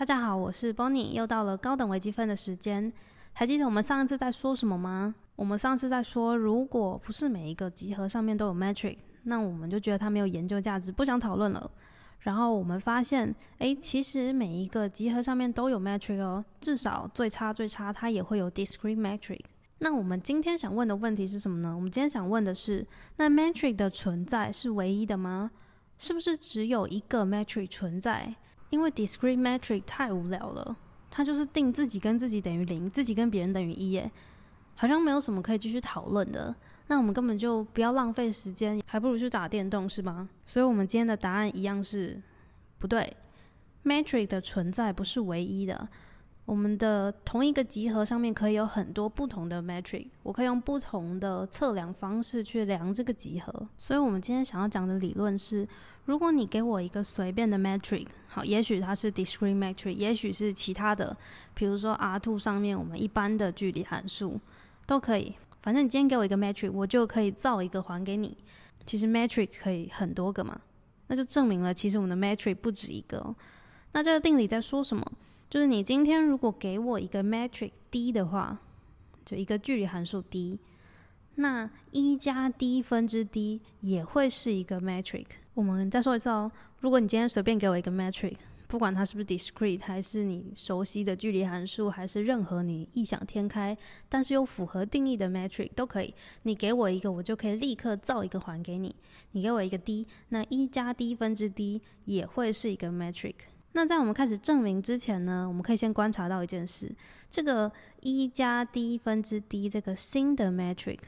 大家好，我是 Bonnie，又到了高等微积分的时间。还记得我们上一次在说什么吗？我们上次在说，如果不是每一个集合上面都有 metric，那我们就觉得它没有研究价值，不想讨论了。然后我们发现，诶，其实每一个集合上面都有 metric 哦，至少最差最差它也会有 discrete metric。那我们今天想问的问题是什么呢？我们今天想问的是，那 metric 的存在是唯一的吗？是不是只有一个 metric 存在？因为 discrete metric 太无聊了，它就是定自己跟自己等于零，自己跟别人等于一耶，好像没有什么可以继续讨论的。那我们根本就不要浪费时间，还不如去打电动，是吗？所以，我们今天的答案一样是不对。metric 的存在不是唯一的。我们的同一个集合上面可以有很多不同的 metric，我可以用不同的测量方式去量这个集合。所以，我们今天想要讲的理论是：如果你给我一个随便的 metric，好，也许它是 discrete metric，也许是其他的，比如说 R2 上面我们一般的距离函数都可以。反正你今天给我一个 metric，我就可以造一个还给你。其实 metric 可以很多个嘛，那就证明了其实我们的 metric 不止一个。那这个定理在说什么？就是你今天如果给我一个 metric d 的话，就一个距离函数 d，那一加 d 分之 d 也会是一个 metric。我们再说一次哦，如果你今天随便给我一个 metric，不管它是不是 discrete，还是你熟悉的距离函数，还是任何你异想天开但是又符合定义的 metric 都可以。你给我一个，我就可以立刻造一个还给你。你给我一个 d，那一加 d 分之 d 也会是一个 metric。那在我们开始证明之前呢，我们可以先观察到一件事：这个一加 d 分之 d 这个新的 metric，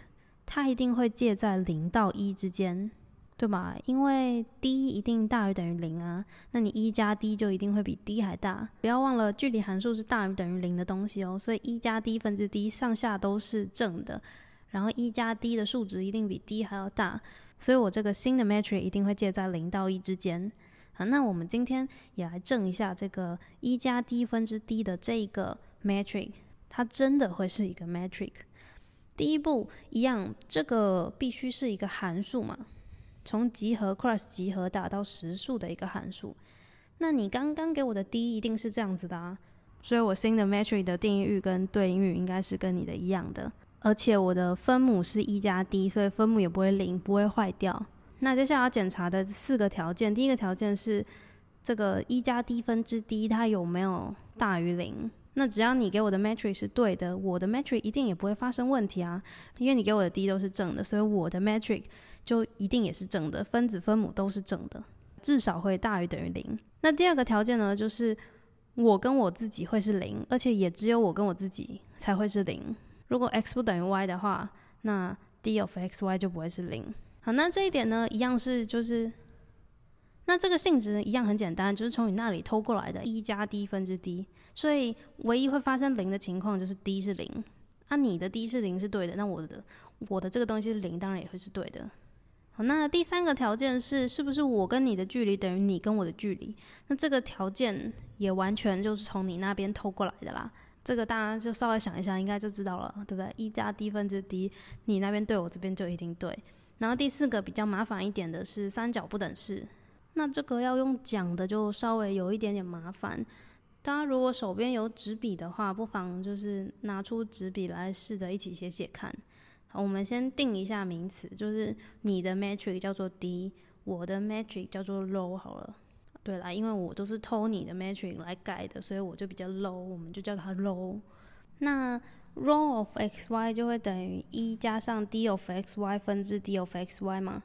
它一定会介在零到一之间，对吧？因为 d 一定大于等于零啊，那你一加 d 就一定会比 d 还大。不要忘了，距离函数是大于等于零的东西哦，所以一加 d 分之 d 上下都是正的，然后一加 d 的数值一定比 d 还要大，所以我这个新的 metric 一定会介在零到一之间。那我们今天也来证一下这个一加 d 分之 d 的这个 metric，它真的会是一个 metric。第一步一样，这个必须是一个函数嘛，从集合 cross 集合打到实数的一个函数。那你刚刚给我的 d 一定是这样子的啊，所以我新的 metric 的定义域跟对应域应该是跟你的一样的，而且我的分母是一加 d，所以分母也不会零，不会坏掉。那接下来要检查的四个条件，第一个条件是这个一加 d 分之 d 它有没有大于零？那只要你给我的 metric 是对的，我的 metric 一定也不会发生问题啊，因为你给我的 d 都是正的，所以我的 metric 就一定也是正的，分子分母都是正的，至少会大于等于零。那第二个条件呢，就是我跟我自己会是零，而且也只有我跟我自己才会是零。如果 x 不等于 y 的话，那 d of x y 就不会是零。好，那这一点呢，一样是就是，那这个性质一样很简单，就是从你那里偷过来的，一加 d 分之 d，所以唯一会发生零的情况就是 d 是零。啊，你的 d 是零是对的，那我的我的这个东西是零，当然也会是对的。好，那第三个条件是，是不是我跟你的距离等于你跟我的距离？那这个条件也完全就是从你那边偷过来的啦。这个大家就稍微想一想，应该就知道了，对不对？一加 d 分之 d，你那边对我这边就一定对。然后第四个比较麻烦一点的是三角不等式，那这个要用讲的就稍微有一点点麻烦。大家如果手边有纸笔的话，不妨就是拿出纸笔来试着一起写写看。我们先定一下名词，就是你的 metric 叫做 d，我的 metric 叫做 low 好了。对啦，因为我都是偷你的 metric 来改的，所以我就比较 low，我们就叫它 low。那 rho of x y 就会等于一加上 d of x y 分之 d of x y 嘛，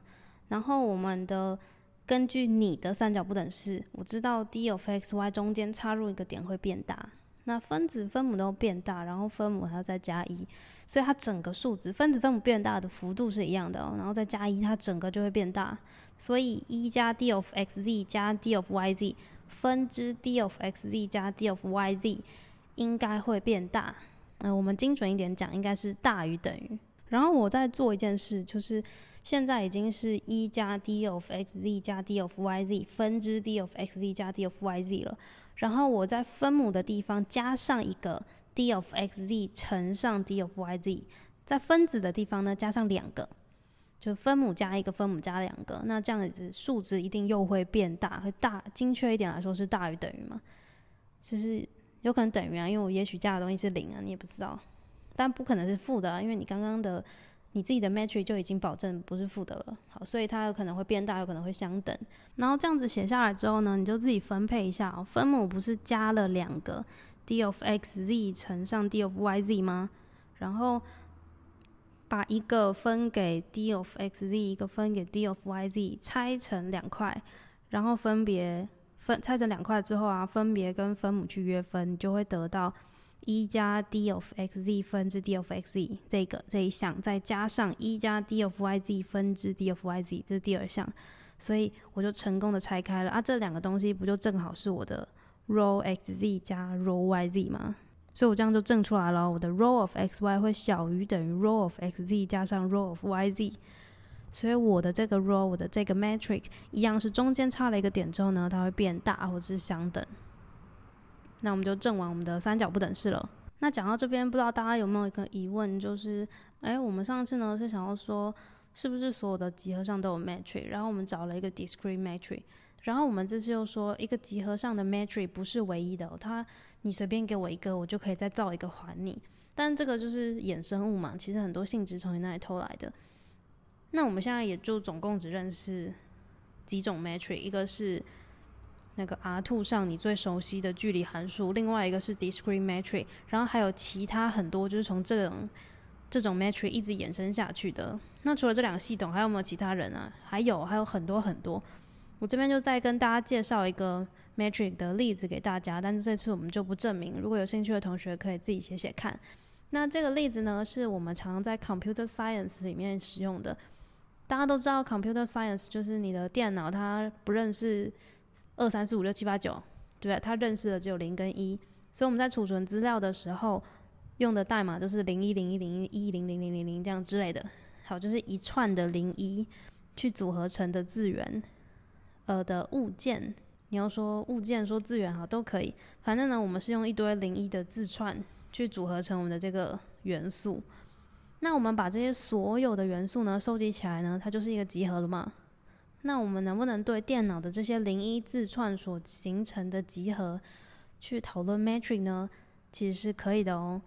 然后我们的根据你的三角不等式，我知道 d of x y 中间插入一个点会变大，那分子分母都变大，然后分母还要再加一，所以它整个数值分子分母变大的幅度是一样的哦，然后再加一，它整个就会变大，所以一加 d of x z 加 d of y z 分之 d of x z 加 d of y z 应该会变大。嗯，我们精准一点讲，应该是大于等于。然后我再做一件事，就是现在已经是一加 d of x z 加 d of y z 分之 d of x z 加 d of y z 了。然后我在分母的地方加上一个 d of x z 乘上 d of y z，在分子的地方呢加上两个，就分母加一个，分母加两个，那这样子数值一定又会变大，会大，精确一点来说是大于等于嘛。就是有可能等于啊，因为我也许加的东西是零啊，你也不知道，但不可能是负的啊，因为你刚刚的你自己的 metric 就已经保证不是负的了。好，所以它有可能会变大，有可能会相等。然后这样子写下来之后呢，你就自己分配一下哦。分母不是加了两个 d of x z 乘上 d of y z 吗？然后把一个分给 d of x z，一个分给 d of y z，拆成两块，然后分别分拆成两块之后啊，分别跟分母去约分，就会得到一加 d of x z 分之 d of x z 这个这一项，再加上一加 d of y z 分之 d of y z，这是第二项，所以我就成功的拆开了。啊，这两个东西不就正好是我的 row x z 加 row y z 吗？所以我这样就证出来了，我的 row of x y 会小于等于 row of x z 加上 row of y z，所以我的这个 row，我的这个 metric 一样是中间差了一个点之后呢，它会变大或者是相等。那我们就证完我们的三角不等式了。那讲到这边，不知道大家有没有一个疑问，就是，哎，我们上次呢是想要说，是不是所有的集合上都有 metric，然后我们找了一个 discrete metric，然后我们这次又说，一个集合上的 metric 不是唯一的，它你随便给我一个，我就可以再造一个还你。但这个就是衍生物嘛，其实很多性质从你那里偷来的。那我们现在也就总共只认识几种 metric，一个是那个 R two 上你最熟悉的距离函数，另外一个是 discrete metric，然后还有其他很多就是从这种这种 metric 一直延伸下去的。那除了这两个系统，还有没有其他人啊？还有，还有很多很多。我这边就再跟大家介绍一个。metric 的例子给大家，但是这次我们就不证明。如果有兴趣的同学可以自己写写看。那这个例子呢，是我们常常在 computer science 里面使用的。大家都知道 computer science 就是你的电脑它不认识二三四五六七八九，对不对？它认识的只有零跟一，所以我们在储存资料的时候用的代码就是零一零一零一零零零零零这样之类的。好，就是一串的零一去组合成的字元，呃的物件。你要说物件，说资源，哈，都可以。反正呢，我们是用一堆零一的字串去组合成我们的这个元素。那我们把这些所有的元素呢收集起来呢，它就是一个集合了嘛？那我们能不能对电脑的这些零一字串所形成的集合去讨论 metric 呢？其实是可以的哦。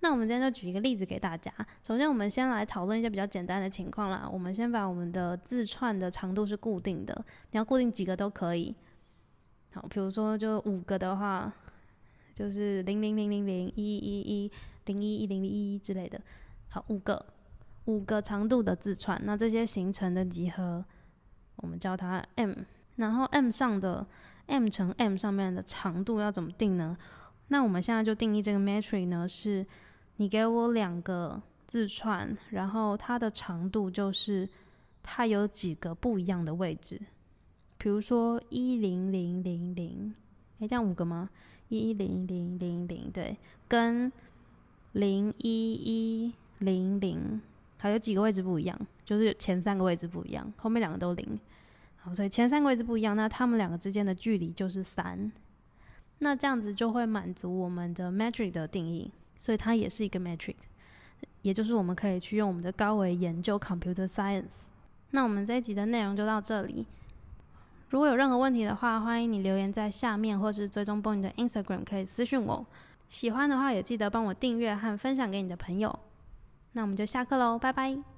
那我们今天就举一个例子给大家。首先，我们先来讨论一些比较简单的情况啦。我们先把我们的字串的长度是固定的，你要固定几个都可以。好，比如说就五个的话，就是零零零零零一一一零一一零一一之类的。好，五个五个长度的字串，那这些形成的集合，我们叫它 m。然后 m 上的 m 乘 m 上面的长度要怎么定呢？那我们现在就定义这个 matrix 呢，是你给我两个字串，然后它的长度就是它有几个不一样的位置。比如说一零零零零，哎，这样五个吗？一零零零零，对，跟零一一零零，还有几个位置不一样，就是前三个位置不一样，后面两个都零。好，所以前三个位置不一样，那它们两个之间的距离就是三。那这样子就会满足我们的 metric 的定义，所以它也是一个 metric，也就是我们可以去用我们的高维研究 computer science。那我们这一集的内容就到这里。如果有任何问题的话，欢迎你留言在下面，或是追踪 Boy 的 Instagram 可以私讯我。喜欢的话也记得帮我订阅和分享给你的朋友。那我们就下课喽，拜拜。